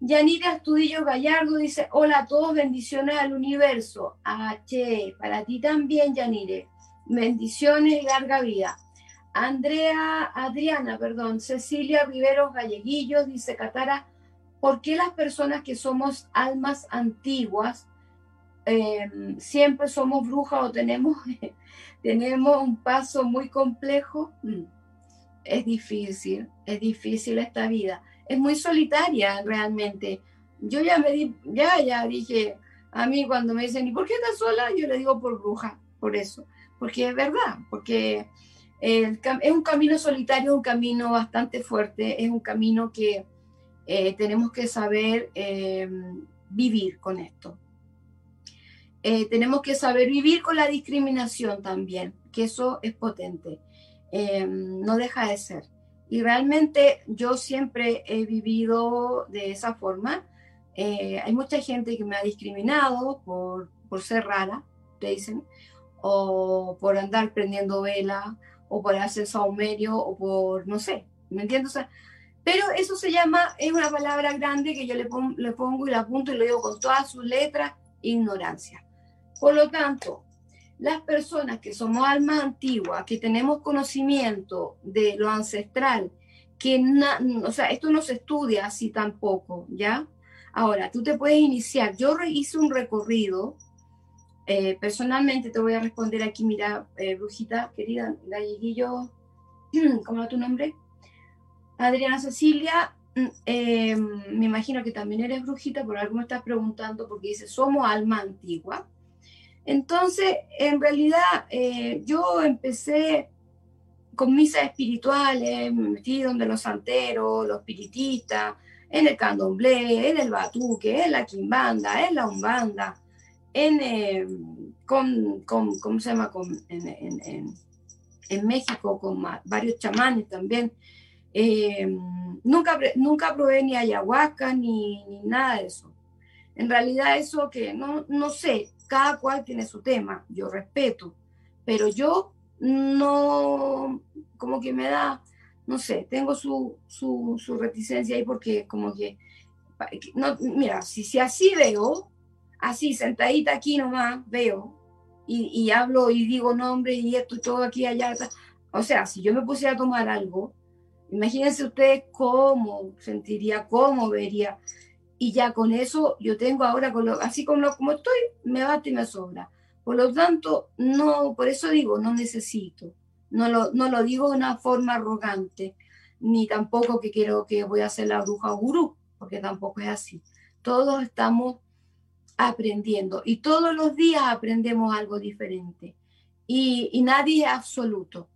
Yanira Astudillo Gallardo dice, hola a todos, bendiciones al universo. H, para ti también, Yanire. Bendiciones y larga vida. Andrea, Adriana, perdón, Cecilia Riveros Galleguillos dice, Catara, ¿por qué las personas que somos almas antiguas em, siempre somos brujas o tenemos, tenemos un paso muy complejo? Mm, es difícil, es difícil esta vida es muy solitaria realmente. Yo ya me di, ya, ya dije, a mí cuando me dicen, ¿y por qué estás sola? Yo le digo por bruja, por eso, porque es verdad, porque es un camino solitario, un camino bastante fuerte, es un camino que eh, tenemos que saber em, vivir con esto. Eh, tenemos que saber vivir con la discriminación también, que eso es potente, em, no deja de ser. Y realmente yo siempre he vivido de esa forma. Eh, hay mucha gente que me ha discriminado por, por ser rara, te dicen, o por andar prendiendo vela, o por hacer saumerio, o por, no sé, ¿me entiendes? pero eso se llama, es una palabra grande que yo le, le pongo y la apunto y lo digo con todas sus letras, ignorancia. Por lo tanto, las personas que somos almas antiguas, que tenemos conocimiento de lo ancestral, que, o sea, esto no se estudia así tampoco, ¿ya? Ahora, tú te puedes iniciar. Yo hice un recorrido, eh, personalmente te voy a responder aquí, mira, eh, brujita querida, galleguillo, ¿cómo es tu nombre? Adriana Cecilia, mm, eh, me imagino que también eres brujita, por algo me estás preguntando, porque dice, somos alma antigua. Entonces, en realidad, eh, yo empecé con misas espirituales, me metí donde los santeros, los piritistas, en el candomblé, en el batuque, en la quimbanda, en la umbanda, en, eh, con, con, ¿cómo se llama? Con, en, en, México con varios chamanes también. Eh, nunca, nunca probé ni ayahuasca ni, ni, nada de eso. En realidad eso que no, no sé, cada cual tiene su tema, yo respeto, pero yo no, como que me da, no sé, tengo su, su, su reticencia ahí porque como que, no, mira, si, si así veo, así sentadita aquí nomás veo y, hablo y digo nombre y esto todo aquí allá, o sea, si yo me pusiera a tomar algo, imagínense ustedes cómo sentiría, cómo vería y ya con eso yo tengo ahora, con lo, así como, como estoy, me bate y me sobra. Por lo tanto, no, por eso digo, no necesito. No lo, no lo digo de una forma arrogante, ni tampoco que quiero que voy a ser la bruja o gurú, porque tampoco es así. Todos estamos aprendiendo y todos los días aprendemos algo diferente. Y, nadie es absoluto.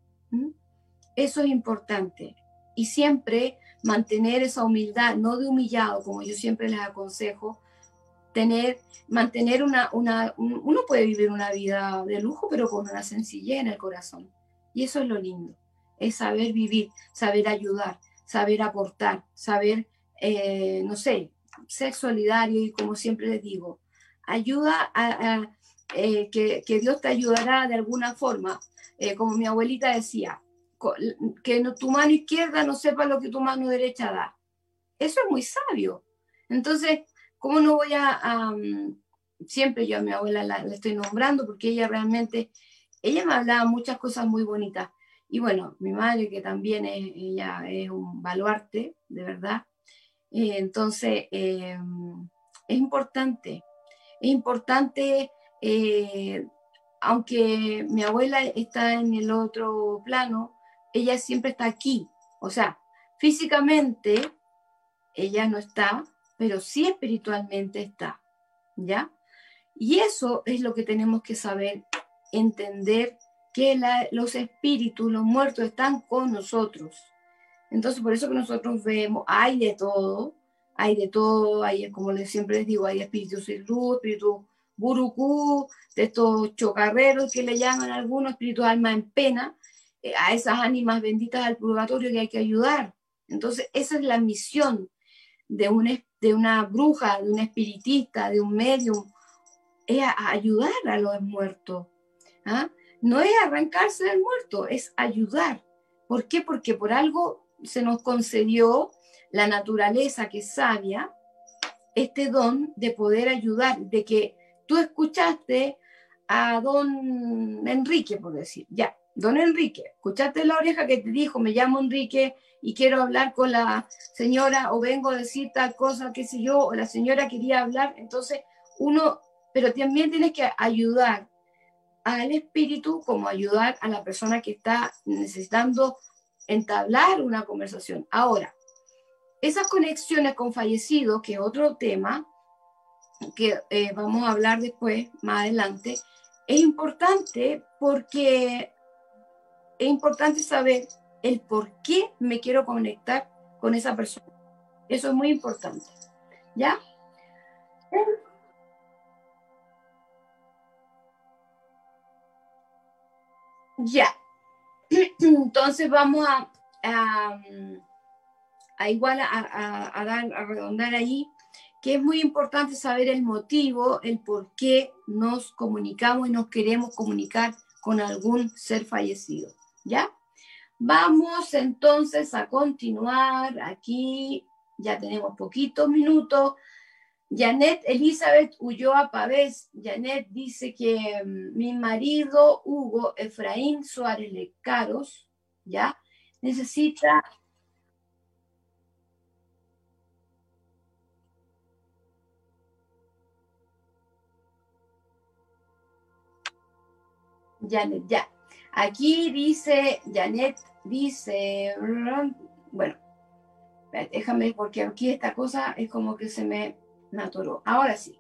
Eso es importante. Y siempre mantener esa humildad, no de humillado, como yo siempre les aconsejo, tener, mantener una, una, uno puede vivir una vida de lujo, pero con una sencillez en el corazón. Y eso es lo lindo, es saber vivir, saber ayudar, saber aportar, saber, eh, no sé, ser solidario y como siempre les digo, ayuda a, eh, que, que, Dios te ayudará de alguna forma. Eh, como mi abuelita decía, que tu mano izquierda no sepa lo que tu mano derecha da. Eso es muy sabio. Entonces, ¿cómo no voy a... siempre yo a mi abuela la, estoy nombrando porque ella realmente, ella me hablaba muchas cosas muy bonitas. Y bueno, mi madre que también es, ella es un baluarte, de verdad. Eh, entonces, em, es importante, es importante, eh, aunque mi abuela está en el otro plano, ella siempre está aquí. O sea, físicamente ella no está, pero sí espiritualmente está. ¿Ya? Y eso es lo que tenemos que saber, entender que los espíritus, los muertos están con nosotros. Entonces, por eso que nosotros vemos, hay de todo, hay de todo, hay, como les, siempre les digo, hay espíritus sin luz, espíritus burucú, de estos chocarreros que le llaman algunos espíritus alma en pena, eh, a esas ánimas benditas del purgatorio que hay que ayudar. Entonces, esa es la misión de, un, de una bruja, de un espiritista, de un medium, es ayudar a los muertos. ¿ah? No es arrancarse del muerto, es ayudar. ¿Por qué? Porque por algo se nos concedió la naturaleza que es sabia, este don de poder ayudar, de que tú escuchaste a don Enrique, por decir, ya, don Enrique, escuchaste la oreja que te dijo, me llamo Enrique y quiero hablar con la señora o vengo a decir tal cosa, qué sé yo, o la señora quería hablar, entonces uno, pero también tienes que ayudar al espíritu como ayudar a la persona que está necesitando entablar una conversación. Ahora, esas conexiones con fallecidos, que es otro tema que eh, vamos a hablar después, más adelante, es importante porque es importante saber el por qué me quiero conectar con esa persona. Eso es muy importante. ¿Ya? Ya. Entonces vamos a, a, igual a, dar, a redondar ahí que es muy importante saber el motivo, el por qué nos comunicamos y nos queremos comunicar con algún ser fallecido. ¿Ya? Vamos entonces a continuar. Aquí ya tenemos poquitos minutos. Janet Elizabeth Ulloa Pavés. Janet dice que mm, mi marido Hugo Efraín Suárez Lecaros, ¿ya? Necesita Janet, ya. Aquí dice, Janet dice, bueno, déjame porque aquí esta cosa es como que se me atoró. Ahora sí.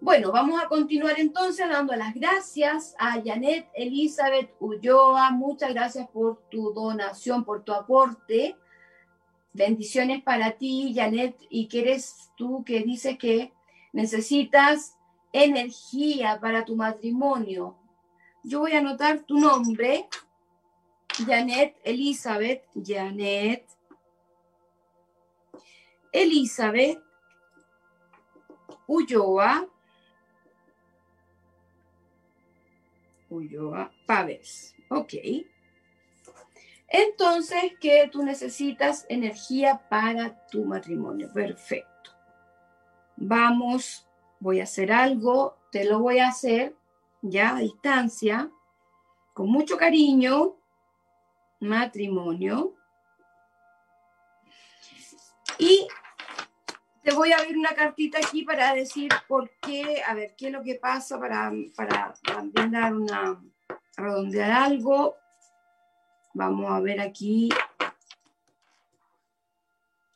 Bueno, vamos a continuar entonces dando las gracias a Janet Elizabeth Ulloa. Muchas gracias por tu donación, por tu aporte. Bendiciones para ti, Janet. Y que eres tú que dices que necesitas energía para tu matrimonio yo voy a anotar tu nombre, Janet Elizabeth, Janet Elizabeth Ulloa, Ulloa Pávez. Ok. Entonces, que tú necesitas energía para tu matrimonio. Perfecto. Vamos, voy a hacer algo, te lo voy a hacer ya a distancia, con mucho cariño, matrimonio. Y te voy a ver una cartita aquí para decir por qué, a ver, qué es lo que pasa para, para también dar una, redondear algo. Vamos a ver aquí.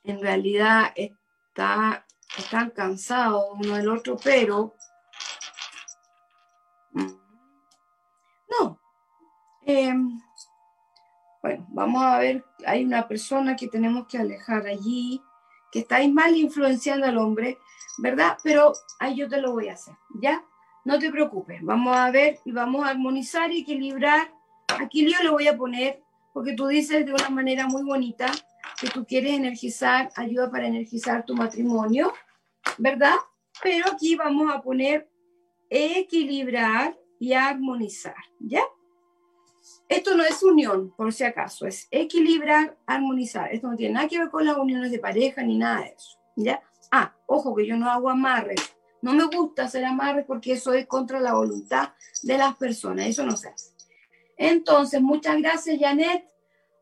En realidad está, están cansados uno del otro, pero Em, bueno, vamos a ver, hay una persona que tenemos que alejar allí, que estáis mal influenciando al hombre, ¿verdad? Pero ahí yo te lo voy a hacer, ¿ya? No te preocupes, vamos a ver y vamos a armonizar y equilibrar. Aquí yo le voy a poner, porque tú dices de una manera muy bonita que tú quieres energizar, ayuda para energizar tu matrimonio, ¿verdad? Pero aquí vamos a poner equilibrar y armonizar, ¿ya? Esto no es unión, por si acaso, es equilibrar, armonizar. Esto no tiene nada que ver con las uniones de pareja ni nada de eso, ¿ya? Ah, ojo que yo no hago amarres. No me gusta hacer amarres porque eso es contra la voluntad de las personas, eso no se hace. Entonces, muchas gracias, Janet.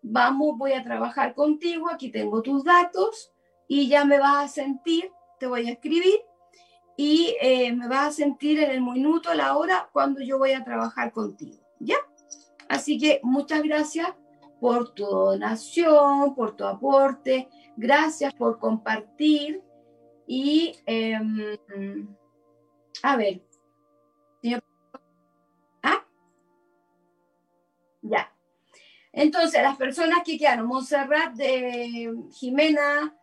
Vamos, voy a trabajar contigo. Aquí tengo tus datos y ya me vas a sentir, te voy a escribir y eh, me vas a sentir en el minuto, la hora, cuando yo voy a trabajar contigo. ¿Ya? Así que muchas gracias por tu donación, por tu aporte, gracias por compartir y em, a ver, ¿Ah? Ya. Entonces, las personas que quedaron, Montserrat de Jimena,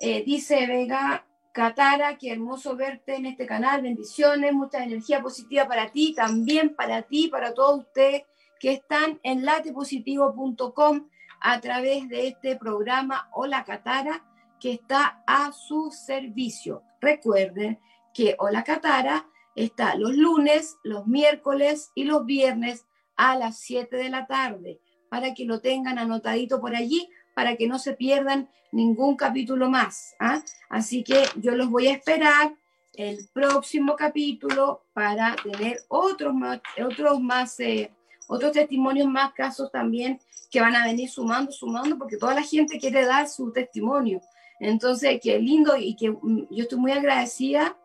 eh, dice Vega, Catara, qué hermoso verte en este canal. Bendiciones, mucha energía positiva para ti, también para ti, para todos ustedes que están en latepositivo.com a través de este programa Hola Catara, que está a su servicio. Recuerden que Hola Catara está los lunes, los miércoles y los viernes a las 7 de la tarde, para que lo tengan anotadito por allí, para que no se pierdan ningún capítulo más. ¿ah? Así que yo los voy a esperar el próximo capítulo para tener otros más, otros más eh, otros testimonios más, casos también que van a venir sumando, sumando, porque toda la gente quiere dar su testimonio. Entonces, qué lindo y que mm, yo estoy muy agradecida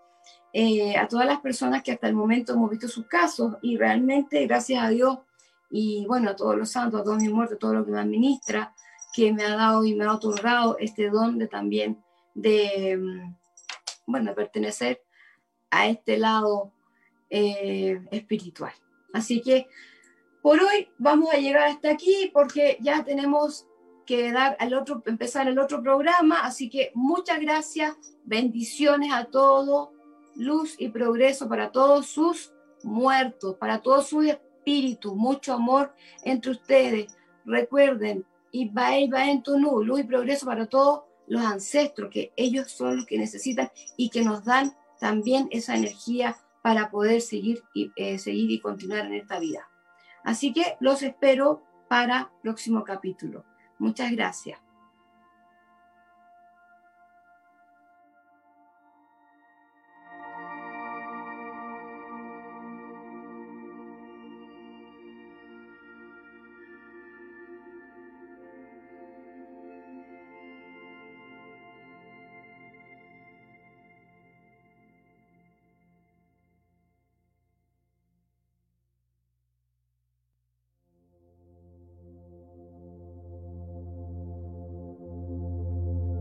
eh, a todas las personas que hasta el momento hemos visto sus casos y realmente, gracias a Dios y bueno, a todos los santos, a todos mis muertos, a todo lo que me administra, que me ha dado y me ha otorgado este don de también de, mm, bueno, pertenecer a este lado eh, espiritual. Así que por hoy vamos a llegar hasta aquí porque ya tenemos que dar al otro, empezar el otro programa, así que muchas gracias, bendiciones a todos, luz y progreso para todos sus muertos, para todos sus espíritus, mucho amor entre ustedes. Recuerden, y va en tu luz y progreso para todos los ancestros, que ellos son los que necesitan y que nos dan también esa energía para poder seguir y, eh, seguir y continuar en esta vida. Así que los espero para próximo capítulo. Muchas gracias.